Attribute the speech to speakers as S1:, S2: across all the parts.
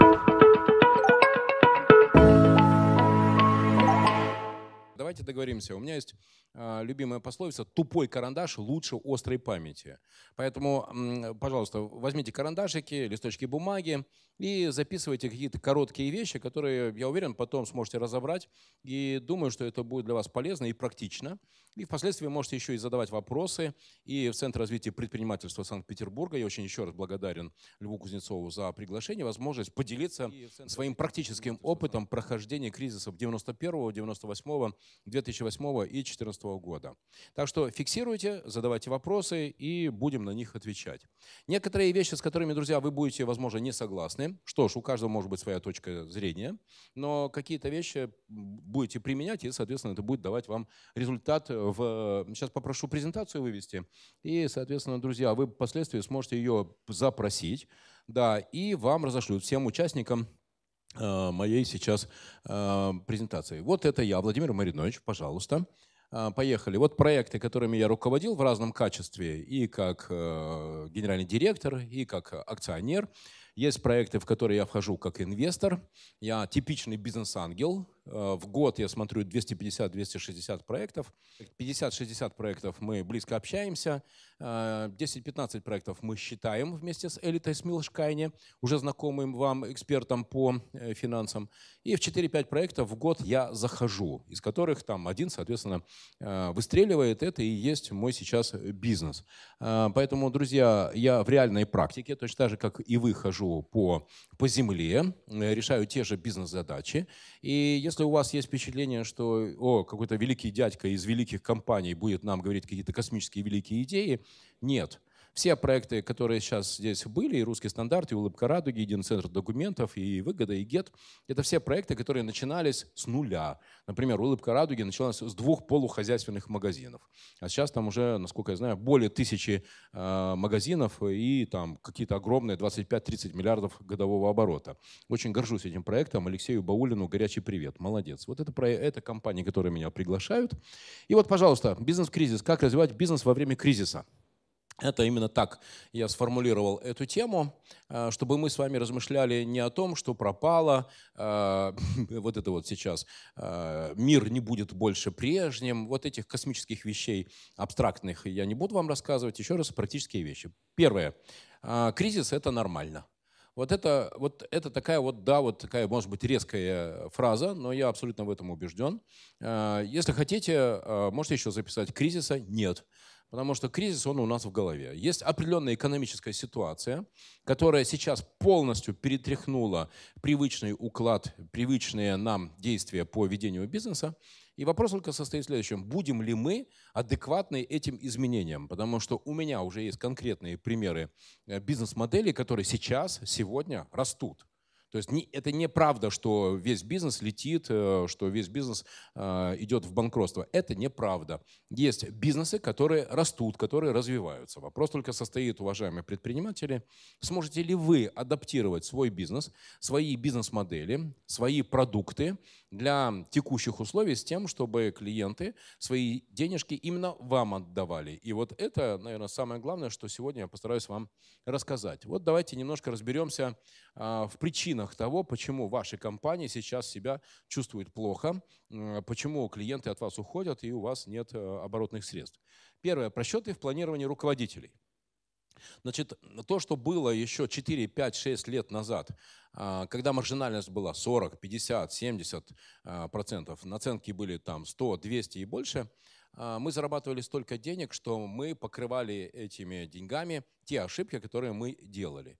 S1: you Давайте договоримся. У меня есть э, любимая пословица «тупой карандаш лучше острой памяти». Поэтому, пожалуйста, возьмите карандашики, листочки бумаги и записывайте какие-то короткие вещи, которые, я уверен, потом сможете разобрать. И думаю, что это будет для вас полезно и практично. И впоследствии можете еще и задавать вопросы. И в Центр развития предпринимательства Санкт-Петербурга я очень еще раз благодарен Льву Кузнецову за приглашение, возможность поделиться своим практическим опытом прохождения кризисов 91, 98, 2008 и 2014 года. Так что фиксируйте, задавайте вопросы и будем на них отвечать. Некоторые вещи, с которыми, друзья, вы будете, возможно, не согласны. Что ж, у каждого может быть своя точка зрения, но какие-то вещи будете применять, и, соответственно, это будет давать вам результат в... Сейчас попрошу презентацию вывести, и, соответственно, друзья, вы впоследствии сможете ее запросить, да, и вам разошлют всем участникам моей сейчас э, презентации. Вот это я, Владимир Маринович, пожалуйста. Э, поехали. Вот проекты, которыми я руководил в разном качестве, и как генеральный директор, и как акционер. Есть проекты, в которые я вхожу как инвестор. Я типичный бизнес-ангел, Э, в год я смотрю 250-260 проектов. 50-60 проектов мы близко общаемся. 10-15 э, проектов мы считаем вместе с Элитой Смилшкайне, уже знакомым вам экспертом по э, финансам. И в 4-5 проектов в год я захожу, из которых там один, соответственно, выстреливает. Это и есть мой сейчас бизнес. Поэтому, друзья, я в реальной практике, точно так же, как и вы, хожу по, по земле, решаю те же бизнес-задачи. И если у вас есть впечатление, что о, какой-то великий дядька из великих компаний будет нам говорить какие-то космические великие идеи, нет. Все проекты, которые сейчас здесь были, и «Русский стандарт», и «Улыбка радуги», и «Единый центр документов», и «Выгода», и «Гет», это все проекты, которые начинались с нуля. Например, «Улыбка радуги» началась с двух полухозяйственных магазинов. А сейчас там уже, насколько я знаю, более тысячи э, магазинов и там какие-то огромные 25-30 миллиардов годового оборота. Очень горжусь этим проектом. Алексею Баулину горячий привет. Молодец. Вот это, про, это компании, которые меня приглашают. И вот, пожалуйста, бизнес-кризис. Как развивать бизнес во время кризиса? Это именно так я сформулировал эту тему, э, чтобы мы с вами размышляли не о том, что пропало, э, вот это вот сейчас, э, мир не будет больше прежним, вот этих космических вещей абстрактных я не буду вам рассказывать, еще раз практические вещи. Первое. Кризис – это нормально. Вот это, вот это такая вот, да, вот такая, может быть, резкая фраза, но я абсолютно в этом убежден. Если хотите, можете еще записать кризиса – нет. Потому что кризис, он у нас в голове. Есть определенная экономическая ситуация, которая сейчас полностью перетряхнула привычный уклад, привычные нам действия по ведению бизнеса. И вопрос только состоит в следующем. Будем ли мы адекватны этим изменениям? Потому что у меня уже есть конкретные примеры э, бизнес-моделей, которые сейчас, сегодня растут. То есть это неправда, что весь бизнес летит, э, что весь бизнес э, идет в банкротство. Это неправда. Есть бизнесы, которые растут, которые развиваются. Вопрос только состоит, уважаемые предприниматели, сможете ли вы адаптировать свой бизнес, свои бизнес-модели, свои продукты для текущих условий с тем, чтобы клиенты свои денежки именно вам отдавали. И вот это, наверное, самое главное, что сегодня я постараюсь вам рассказать. Вот давайте немножко разберемся а, в причинах того, почему ваши компании сейчас себя чувствуют плохо, почему клиенты от вас уходят и у вас нет э, оборотных средств. Первое. Просчеты в планировании руководителей. Значит, то, что было еще 4, 5, 6 лет назад, а, когда маржинальность была 40, 50, 70 процентов, наценки были там 100, 200 и больше, мы зарабатывали столько денег, что мы покрывали этими деньгами те ошибки, которые мы делали.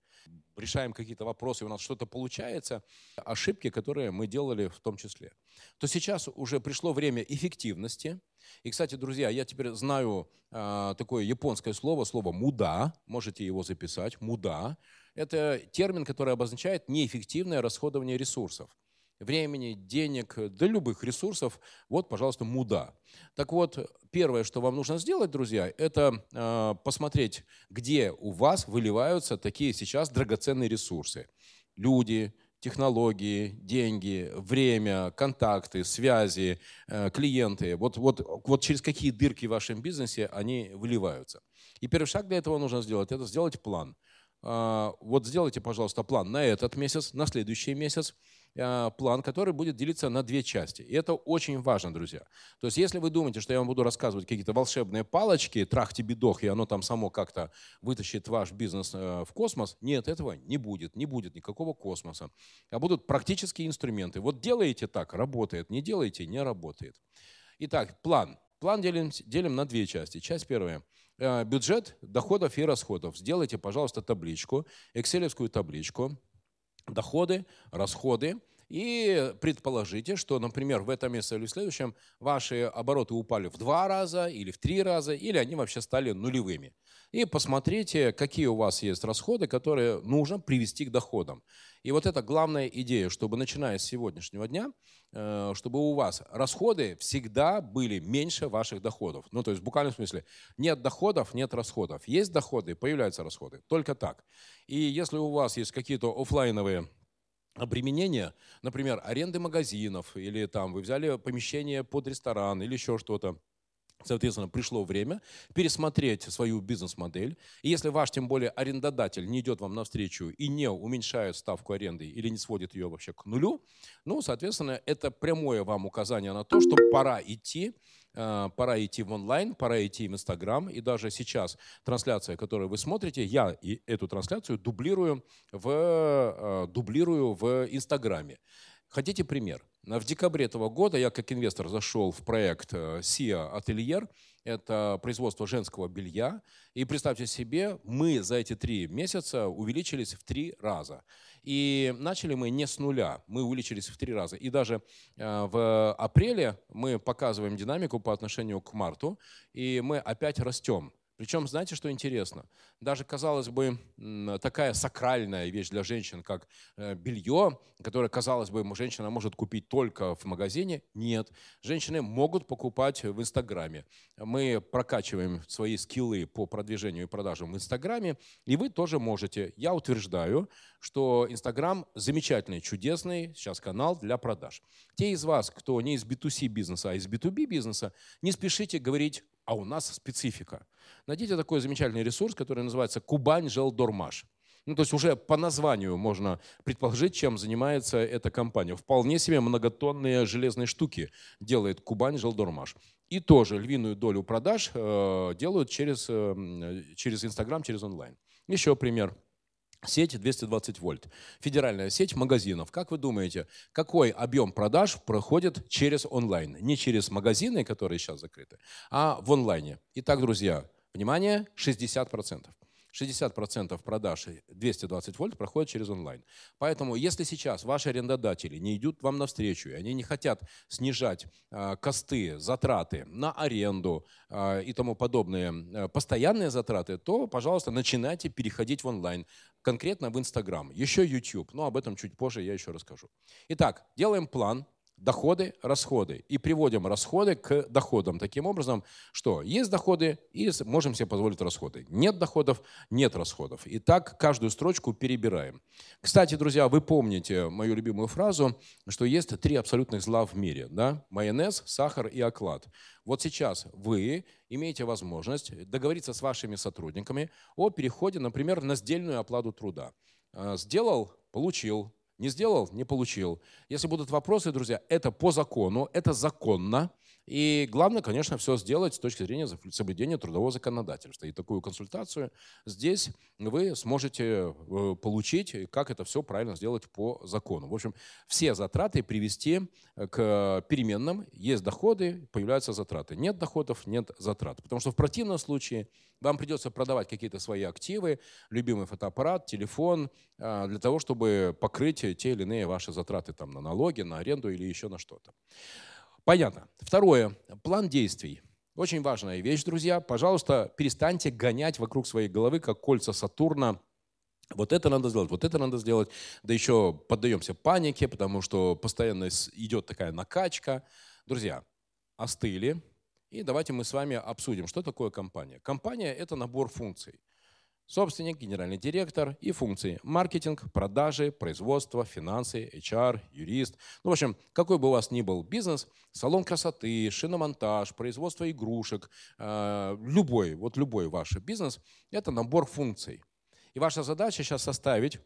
S1: Решаем какие-то вопросы, у нас что-то получается, ошибки, которые мы делали в том числе. То сейчас уже пришло время эффективности. И, кстати, друзья, я теперь знаю э, такое японское слово, слово «муда», можете его записать, «муда». Это термин, который обозначает неэффективное расходование ресурсов времени, денег, да любых ресурсов, вот, пожалуйста, муда. Так вот, первое, что вам нужно сделать, друзья, это э, посмотреть, где у вас выливаются такие сейчас драгоценные ресурсы. Люди, технологии, деньги, время, контакты, связи, э, клиенты. Вот, вот, вот через какие дырки в вашем бизнесе они выливаются. И первый шаг для этого нужно сделать – это сделать план – а, вот сделайте, пожалуйста, план на этот месяц, на следующий месяц, план, который будет делиться на две части. И это очень важно, друзья. То есть если вы думаете, что я вам буду рассказывать какие-то волшебные палочки, трахти-бедох, и оно там само как-то вытащит ваш бизнес э, в космос, нет, этого не будет, не будет никакого космоса. А будут практические инструменты. Вот делаете так, работает, не делаете, не работает. Итак, план. План делим, делим на две части. Часть первая – Э, бюджет доходов и расходов. Сделайте, пожалуйста, табличку, экселевскую табличку, доходы, расходы, и предположите, что, например, в этом месяце или в следующем ваши обороты упали в два раза или в три раза, или они вообще стали нулевыми. И посмотрите, какие у вас есть расходы, которые нужно привести к доходам. И вот это главная идея, чтобы начиная с сегодняшнего дня, э, чтобы у вас расходы всегда были меньше ваших доходов. Ну, то есть в буквальном смысле нет доходов, нет расходов. Есть доходы, появляются расходы. Только так. И если у вас есть какие-то офлайновые обременения, например, аренды магазинов, или там вы взяли помещение под ресторан, или еще что-то, Соответственно, пришло время пересмотреть свою бизнес-модель. И если ваш, тем более, арендодатель не идет вам навстречу и не уменьшает ставку аренды или не сводит ее вообще к нулю, ну, соответственно, это прямое вам указание на то, что пора идти Э, пора идти в онлайн, пора идти в Инстаграм. И даже сейчас трансляция, которую вы смотрите, я и эту трансляцию дублирую в, э, дублирую в Инстаграме. Хотите пример? В декабре этого года я как инвестор зашел в проект SIA э, Ательер. Это производство женского белья. И представьте себе, мы за эти три месяца увеличились в три раза. И начали мы не с нуля, мы увеличились в три раза. И даже э, в апреле мы показываем динамику по отношению к марту, и мы опять растем. Причем, знаете, что интересно? Даже, казалось бы, такая сакральная вещь для женщин, как э, белье, которое, казалось бы, женщина может купить только в магазине, нет. Женщины могут покупать в Инстаграме. Мы прокачиваем свои скиллы по продвижению и продажам в Инстаграме, и вы тоже можете. Я утверждаю, что Инстаграм замечательный, чудесный сейчас канал для продаж. Те из вас, кто не из B2C бизнеса, а из B2B бизнеса, не спешите говорить а у нас специфика. Найдите такой замечательный ресурс, который называется Кубань Желдормаш. Ну, то есть уже по названию можно предположить, чем занимается эта компания. Вполне себе многотонные железные штуки делает Кубань Желдормаш. И тоже львиную долю продаж э, делают через, э, через Инстаграм, через онлайн. Еще пример. Сеть 220 вольт. Федеральная сеть магазинов. Как вы думаете, какой объем продаж проходит через онлайн? Не через магазины, которые сейчас закрыты, а в онлайне. Итак, друзья, внимание, 60%. 60% продаж 220 вольт проходит через онлайн. Поэтому, если сейчас ваши арендодатели не идут вам навстречу, и они не хотят снижать э, косты, затраты на аренду э, и тому подобные э, постоянные затраты, то, пожалуйста, начинайте переходить в онлайн, конкретно в Инстаграм, еще YouTube. Но об этом чуть позже я еще расскажу. Итак, делаем план доходы, расходы. И приводим расходы к доходам. Таким образом, что есть доходы и можем себе позволить расходы. Нет доходов, нет расходов. И так каждую строчку перебираем. Кстати, друзья, вы помните мою любимую фразу, что есть три абсолютных зла в мире. Да? Майонез, сахар и оклад. Вот сейчас вы имеете возможность договориться с вашими сотрудниками о переходе, например, на сдельную оплату труда. А, сделал – получил, не сделал – не получил. Если будут вопросы, друзья, это по закону, это законно. И главное, конечно, все сделать с точки зрения соблюдения трудового законодательства. И такую консультацию здесь вы сможете э, получить, как это все правильно сделать по закону. В общем, все затраты привести э, к переменным. Есть доходы, появляются затраты. Нет доходов, нет затрат. Потому что в противном случае вам придется продавать какие-то свои активы, любимый фотоаппарат, телефон, э, для того, чтобы покрыть те или иные ваши затраты там, на налоги, на аренду или еще на что-то. Понятно. Второе. План действий. Очень важная вещь, друзья. Пожалуйста, перестаньте гонять вокруг своей головы, как кольца Сатурна, вот это надо сделать, вот это надо сделать. Да еще поддаемся панике, потому что постоянно идет такая накачка. Друзья, остыли. И давайте мы с вами обсудим, что такое компания. Компания – это набор функций собственник, генеральный директор и функции. Маркетинг, продажи, производство, финансы, HR, юрист. Ну, в общем, какой бы у вас ни был бизнес, салон красоты, шиномонтаж, производство игрушек, э, любой, вот любой ваш бизнес, это набор функций. И ваша задача сейчас составить,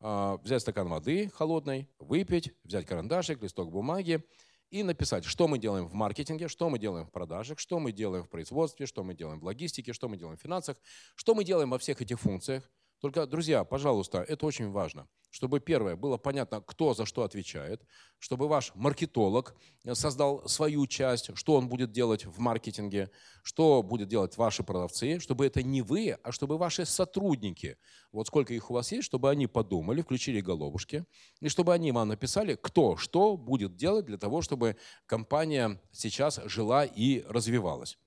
S1: а, взять стакан воды холодной, выпить, взять карандашик, листок бумаги и написать, что мы делаем в маркетинге, что мы делаем в продажах, что мы делаем в производстве, что мы делаем в логистике, что мы делаем в финансах, что мы делаем во всех этих функциях. Только, друзья, пожалуйста, это очень важно, чтобы первое было понятно, кто за что отвечает, чтобы ваш маркетолог создал свою часть, что он будет делать в маркетинге, что будет делать ваши продавцы, чтобы это не вы, а чтобы ваши сотрудники, вот сколько их у вас есть, чтобы они подумали, включили головушки, и чтобы они вам написали, кто что будет делать для того, чтобы компания сейчас жила и развивалась.